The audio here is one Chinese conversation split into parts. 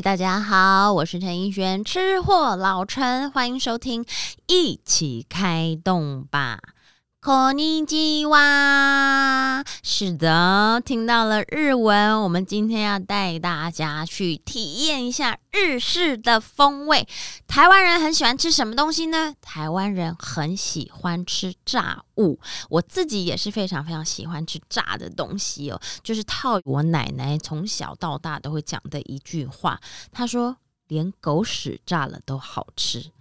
大家好，我是陈奕轩，吃货老陈，欢迎收听，一起开动吧。こんにちは。是的，听到了日文，我们今天要带大家去体验一下日式的风味。台湾人很喜欢吃什么东西呢？台湾人很喜欢吃炸物，我自己也是非常非常喜欢吃炸的东西哦。就是套我奶奶从小到大都会讲的一句话，她说：“连狗屎炸了都好吃。”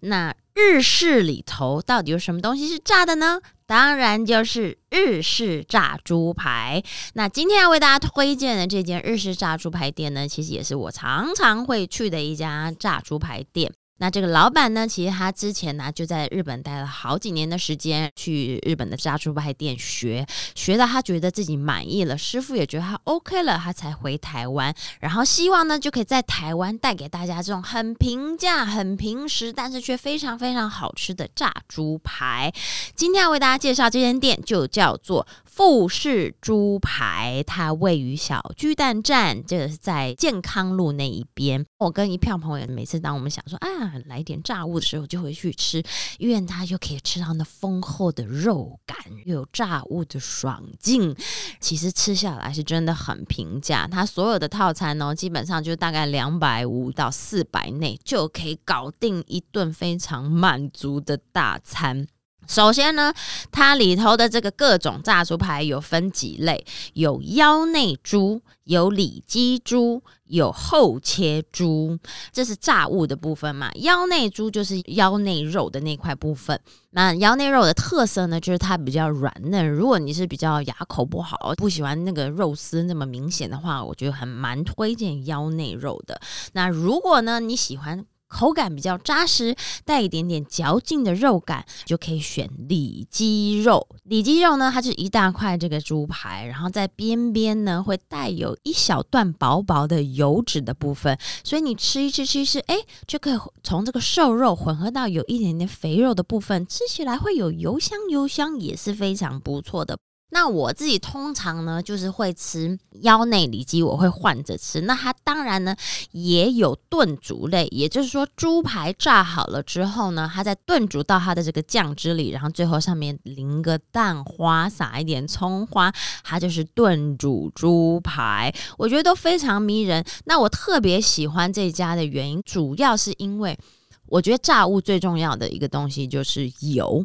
那日式里头到底有什么东西是炸的呢？当然就是日式炸猪排。那今天要为大家推荐的这间日式炸猪排店呢，其实也是我常常会去的一家炸猪排店。那这个老板呢，其实他之前呢就在日本待了好几年的时间，去日本的炸猪排店学，学到他觉得自己满意了，师傅也觉得他 OK 了，他才回台湾，然后希望呢就可以在台湾带给大家这种很平价、很平时，但是却非常非常好吃的炸猪排。今天要为大家介绍这间店，就叫做。富士猪排，它位于小巨蛋站，这个是在健康路那一边。我跟一票朋友，每次当我们想说啊，来点炸物的时候，就会去吃，因为它就可以吃到那丰厚的肉感，又有炸物的爽劲。其实吃下来是真的很平价，它所有的套餐呢，基本上就大概两百五到四百内就可以搞定一顿非常满足的大餐。首先呢，它里头的这个各种炸猪排有分几类，有腰内猪，有里脊猪，有后切猪，这是炸物的部分嘛。腰内猪就是腰内肉的那块部分。那腰内肉的特色呢，就是它比较软嫩。如果你是比较牙口不好，不喜欢那个肉丝那么明显的话，我觉得很蛮推荐腰内肉的。那如果呢，你喜欢。口感比较扎实，带一点点嚼劲的肉感，就可以选里脊肉。里脊肉呢，它是一大块这个猪排，然后在边边呢会带有一小段薄薄的油脂的部分，所以你吃一吃吃一吃，哎，就可以从这个瘦肉混合到有一点点肥肉的部分，吃起来会有油香油香，也是非常不错的。那我自己通常呢，就是会吃腰内里脊，我会换着吃。那它当然呢也有炖煮类，也就是说猪排炸好了之后呢，它再炖煮到它的这个酱汁里，然后最后上面淋个蛋花，撒一点葱花，它就是炖煮猪排。我觉得都非常迷人。那我特别喜欢这家的原因，主要是因为我觉得炸物最重要的一个东西就是油。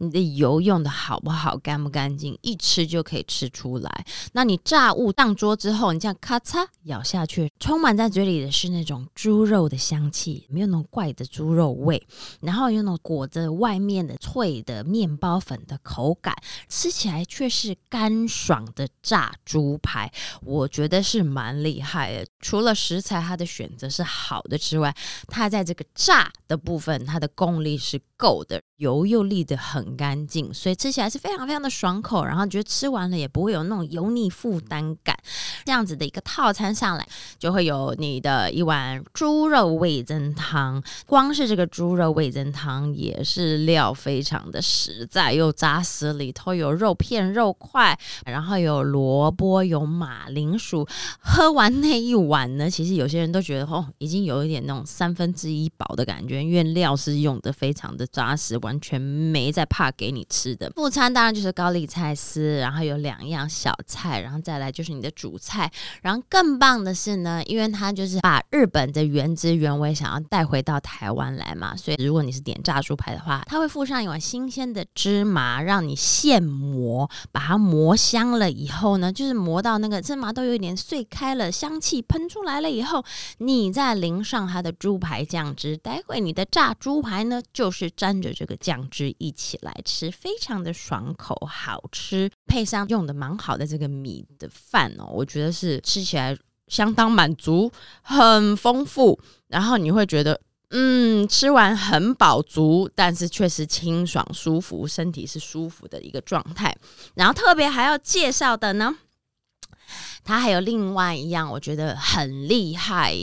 你的油用的好不好，干不干净，一吃就可以吃出来。那你炸物上桌之后，你这样咔嚓咬下去，充满在嘴里的是那种猪肉的香气，没有那种怪的猪肉味，然后有那种裹着外面的脆的面包粉的口感，吃起来却是干爽的炸猪排，我觉得是蛮厉害的。除了食材它的选择是好的之外，它在这个炸的部分，它的功力是够的，油又沥的很。干净，所以吃起来是非常非常的爽口，然后觉得吃完了也不会有那种油腻负担感。这样子的一个套餐上来，就会有你的一碗猪肉味增汤。光是这个猪肉味增汤也是料非常的实在又扎实，里头有肉片、肉块，然后有萝卜、有马铃薯。喝完那一碗呢，其实有些人都觉得哦，已经有一点那种三分之一饱的感觉，因为料是用的非常的扎实，完全没在怕。给你吃的副餐当然就是高丽菜丝，然后有两样小菜，然后再来就是你的主菜。菜然后更棒的是呢，因为它就是把日本的原汁原味想要带回到台湾来嘛，所以如果你是点炸猪排的话，它会附上一碗新鲜的芝麻，让你现磨，把它磨香了以后呢，就是磨到那个芝麻都有一点碎开了，香气喷出来了以后，你再淋上它的猪排酱汁，待会你的炸猪排呢，就是沾着这个酱汁一起来。来吃非常的爽口，好吃，配上用的蛮好的这个米的饭哦，我觉得觉得是吃起来相当满足，很丰富，然后你会觉得嗯，吃完很饱足，但是确实清爽舒服，身体是舒服的一个状态。然后特别还要介绍的呢，它还有另外一样我觉得很厉害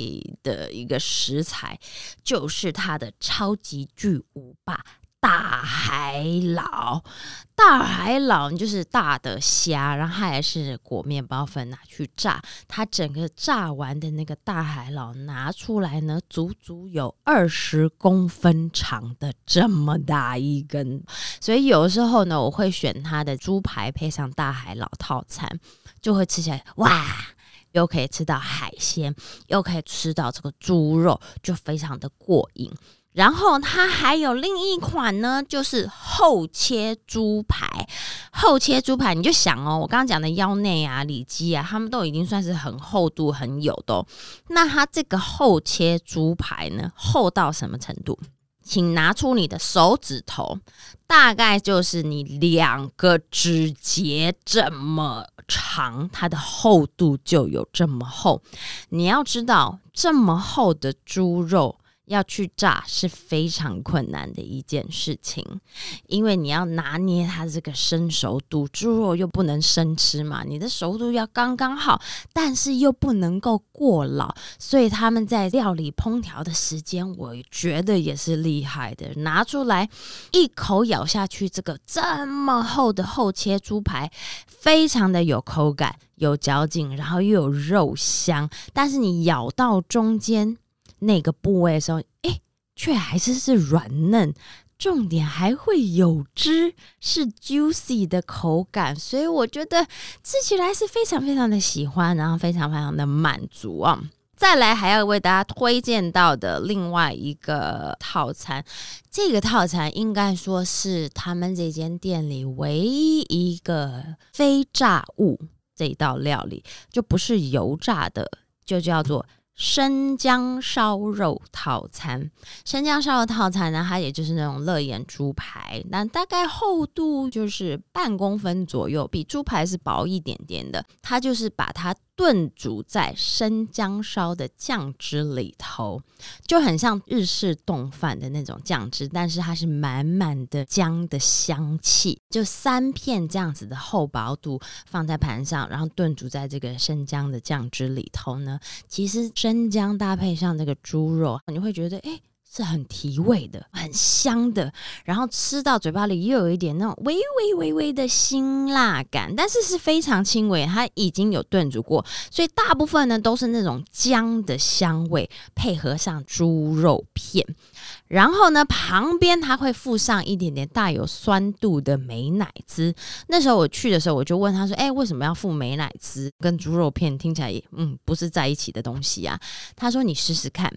的一个食材，就是它的超级巨无霸。大海老。大海老就是大的虾，然后它也是裹面包粉拿去炸。它整个炸完的那个大海老拿出来呢，足足有二十公分长的这么大一根。所以有时候呢，我会选它的猪排配上大海老套餐，就会吃起来哇，又可以吃到海鲜，又可以吃到这个猪肉，就非常的过瘾。然后它还有另一款呢，就是厚切猪排。厚切猪排，你就想哦，我刚刚讲的腰内啊、里脊啊，他们都已经算是很厚度、很有的。那它这个厚切猪排呢，厚到什么程度？请拿出你的手指头，大概就是你两个指节这么长，它的厚度就有这么厚。你要知道，这么厚的猪肉。要去炸是非常困难的一件事情，因为你要拿捏它这个生熟度，猪肉又不能生吃嘛，你的熟度要刚刚好，但是又不能够过老，所以他们在料理烹调的时间，我觉得也是厉害的。拿出来一口咬下去，这个这么厚的厚切猪排，非常的有口感、有嚼劲，然后又有肉香，但是你咬到中间。那个部位的时候，哎，却还是是软嫩，重点还会有汁，是 juicy 的口感，所以我觉得吃起来是非常非常的喜欢，然后非常非常的满足啊！再来还要为大家推荐到的另外一个套餐，这个套餐应该说是他们这间店里唯一一个非炸物这一道料理，就不是油炸的，就叫做。生姜烧肉套餐，生姜烧肉套餐呢，它也就是那种乐眼猪排，那大概厚度就是半公分左右，比猪排是薄一点点的。它就是把它。炖煮在生姜烧的酱汁里头，就很像日式冻饭的那种酱汁，但是它是满满的姜的香气。就三片这样子的厚薄度放在盘上，然后炖煮在这个生姜的酱汁里头呢。其实生姜搭配上那个猪肉，你会觉得哎。是很提味的，很香的，然后吃到嘴巴里又有一点那种微微微微的辛辣感，但是是非常轻微，它已经有炖煮过，所以大部分呢都是那种姜的香味，配合上猪肉片，然后呢旁边它会附上一点点带有酸度的美奶滋。那时候我去的时候，我就问他说：“哎，为什么要附美奶滋？跟猪肉片听起来也嗯不是在一起的东西啊？”他说：“你试试看。”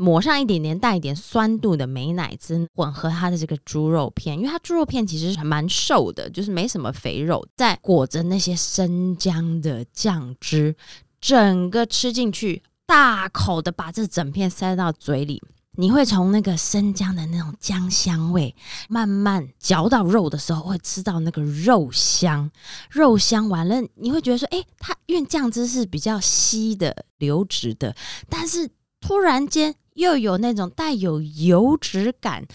抹上一点点带一点酸度的美奶滋，混合它的这个猪肉片，因为它猪肉片其实还蛮瘦的，就是没什么肥肉，再裹着那些生姜的酱汁，整个吃进去，大口的把这整片塞到嘴里，你会从那个生姜的那种姜香味慢慢嚼到肉的时候，会吃到那个肉香，肉香完了，你会觉得说，哎，它因为酱汁是比较稀的流质的，但是突然间。又有那种带有油脂感、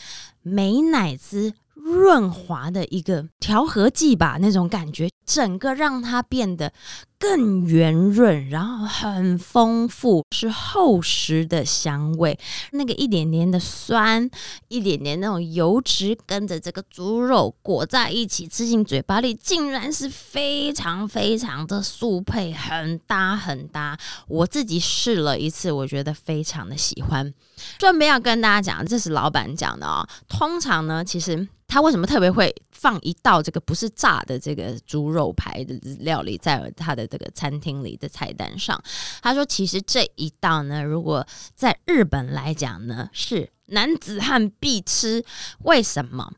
美奶滋润滑的一个调和剂吧，那种感觉，整个让它变得。更圆润，然后很丰富，是厚实的香味。那个一点点的酸，一点点那种油脂，跟着这个猪肉裹在一起，吃进嘴巴里，竟然是非常非常的速配，很搭很搭。我自己试了一次，我觉得非常的喜欢。顺便要跟大家讲，这是老板讲的哦。通常呢，其实。他为什么特别会放一道这个不是炸的这个猪肉排的料理在他的这个餐厅里的菜单上？他说，其实这一道呢，如果在日本来讲呢，是男子汉必吃。为什么？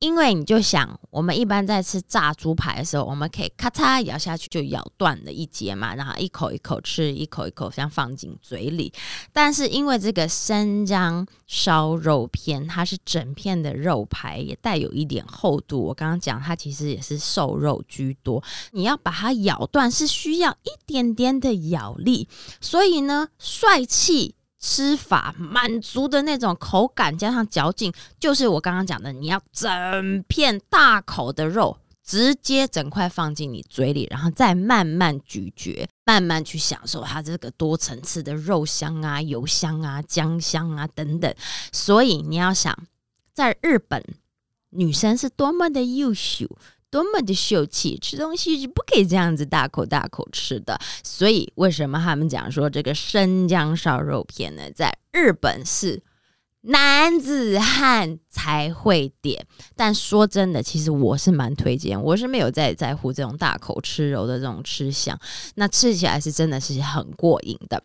因为你就想，我们一般在吃炸猪排的时候，我们可以咔嚓咬下去就咬断了一截嘛，然后一口一口吃，一口一口像放进嘴里。但是因为这个生姜烧肉片，它是整片的肉排，也带有一点厚度。我刚刚讲它其实也是瘦肉居多，你要把它咬断是需要一点点的咬力，所以呢，帅气。吃法满足的那种口感，加上嚼劲，就是我刚刚讲的，你要整片大口的肉直接整块放进你嘴里，然后再慢慢咀嚼，慢慢去享受它这个多层次的肉香啊、油香啊、姜香啊等等。所以你要想，在日本女生是多么的优秀。多么的秀气，吃东西是不可以这样子大口大口吃的。所以为什么他们讲说这个生姜烧肉片呢？在日本是男子汉才会点。但说真的，其实我是蛮推荐，我是没有在在乎这种大口吃肉的这种吃相，那吃起来是真的是很过瘾的。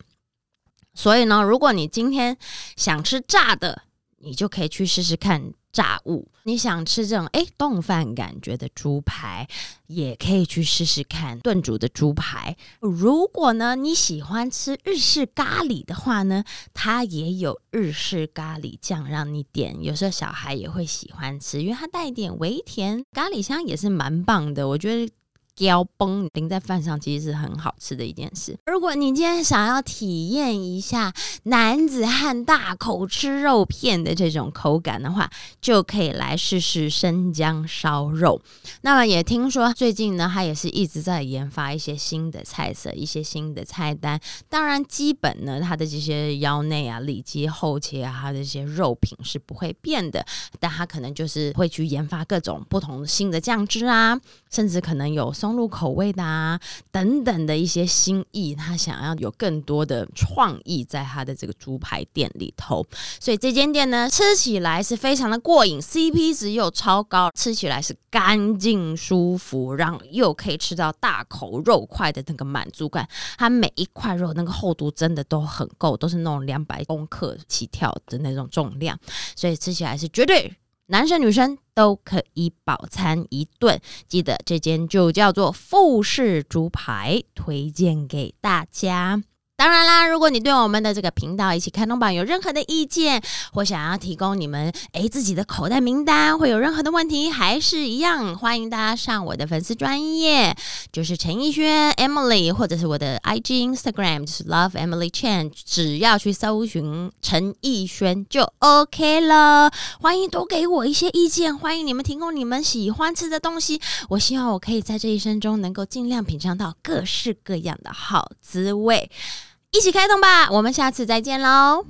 所以呢，如果你今天想吃炸的，你就可以去试试看。炸物，你想吃这种哎冻饭感觉的猪排，也可以去试试看炖煮的猪排。如果呢你喜欢吃日式咖喱的话呢，它也有日式咖喱酱让你点。有时候小孩也会喜欢吃，因为它带一点微甜，咖喱香也是蛮棒的。我觉得。胶崩淋在饭上，其实是很好吃的一件事。如果你今天想要体验一下男子汉大口吃肉片的这种口感的话，就可以来试试生姜烧肉。那么也听说最近呢，他也是一直在研发一些新的菜色、一些新的菜单。当然，基本呢，它的这些腰内啊、里脊、后切啊，它的这些肉品是不会变的，但他可能就是会去研发各种不同新的酱汁啊，甚至可能有。松露口味的啊，等等的一些心意，他想要有更多的创意在他的这个猪排店里头，所以这间店呢，吃起来是非常的过瘾，CP 值又超高，吃起来是干净舒服，然后又可以吃到大口肉块的那个满足感，它每一块肉那个厚度真的都很够，都是那种两百公克起跳的那种重量，所以吃起来是绝对。男生女生都可以饱餐一顿，记得这间就叫做富士猪排，推荐给大家。当然啦，如果你对我们的这个频道一起开通榜有任何的意见，或想要提供你们诶自己的口袋名单，会有任何的问题，还是一样欢迎大家上我的粉丝专业，就是陈奕轩 Emily，或者是我的 IG Instagram，就是 Love Emily Chan，只要去搜寻陈奕轩就 OK 了。欢迎多给我一些意见，欢迎你们提供你们喜欢吃的东西，我希望我可以在这一生中能够尽量品尝到各式各样的好滋味。一起开动吧！我们下次再见喽。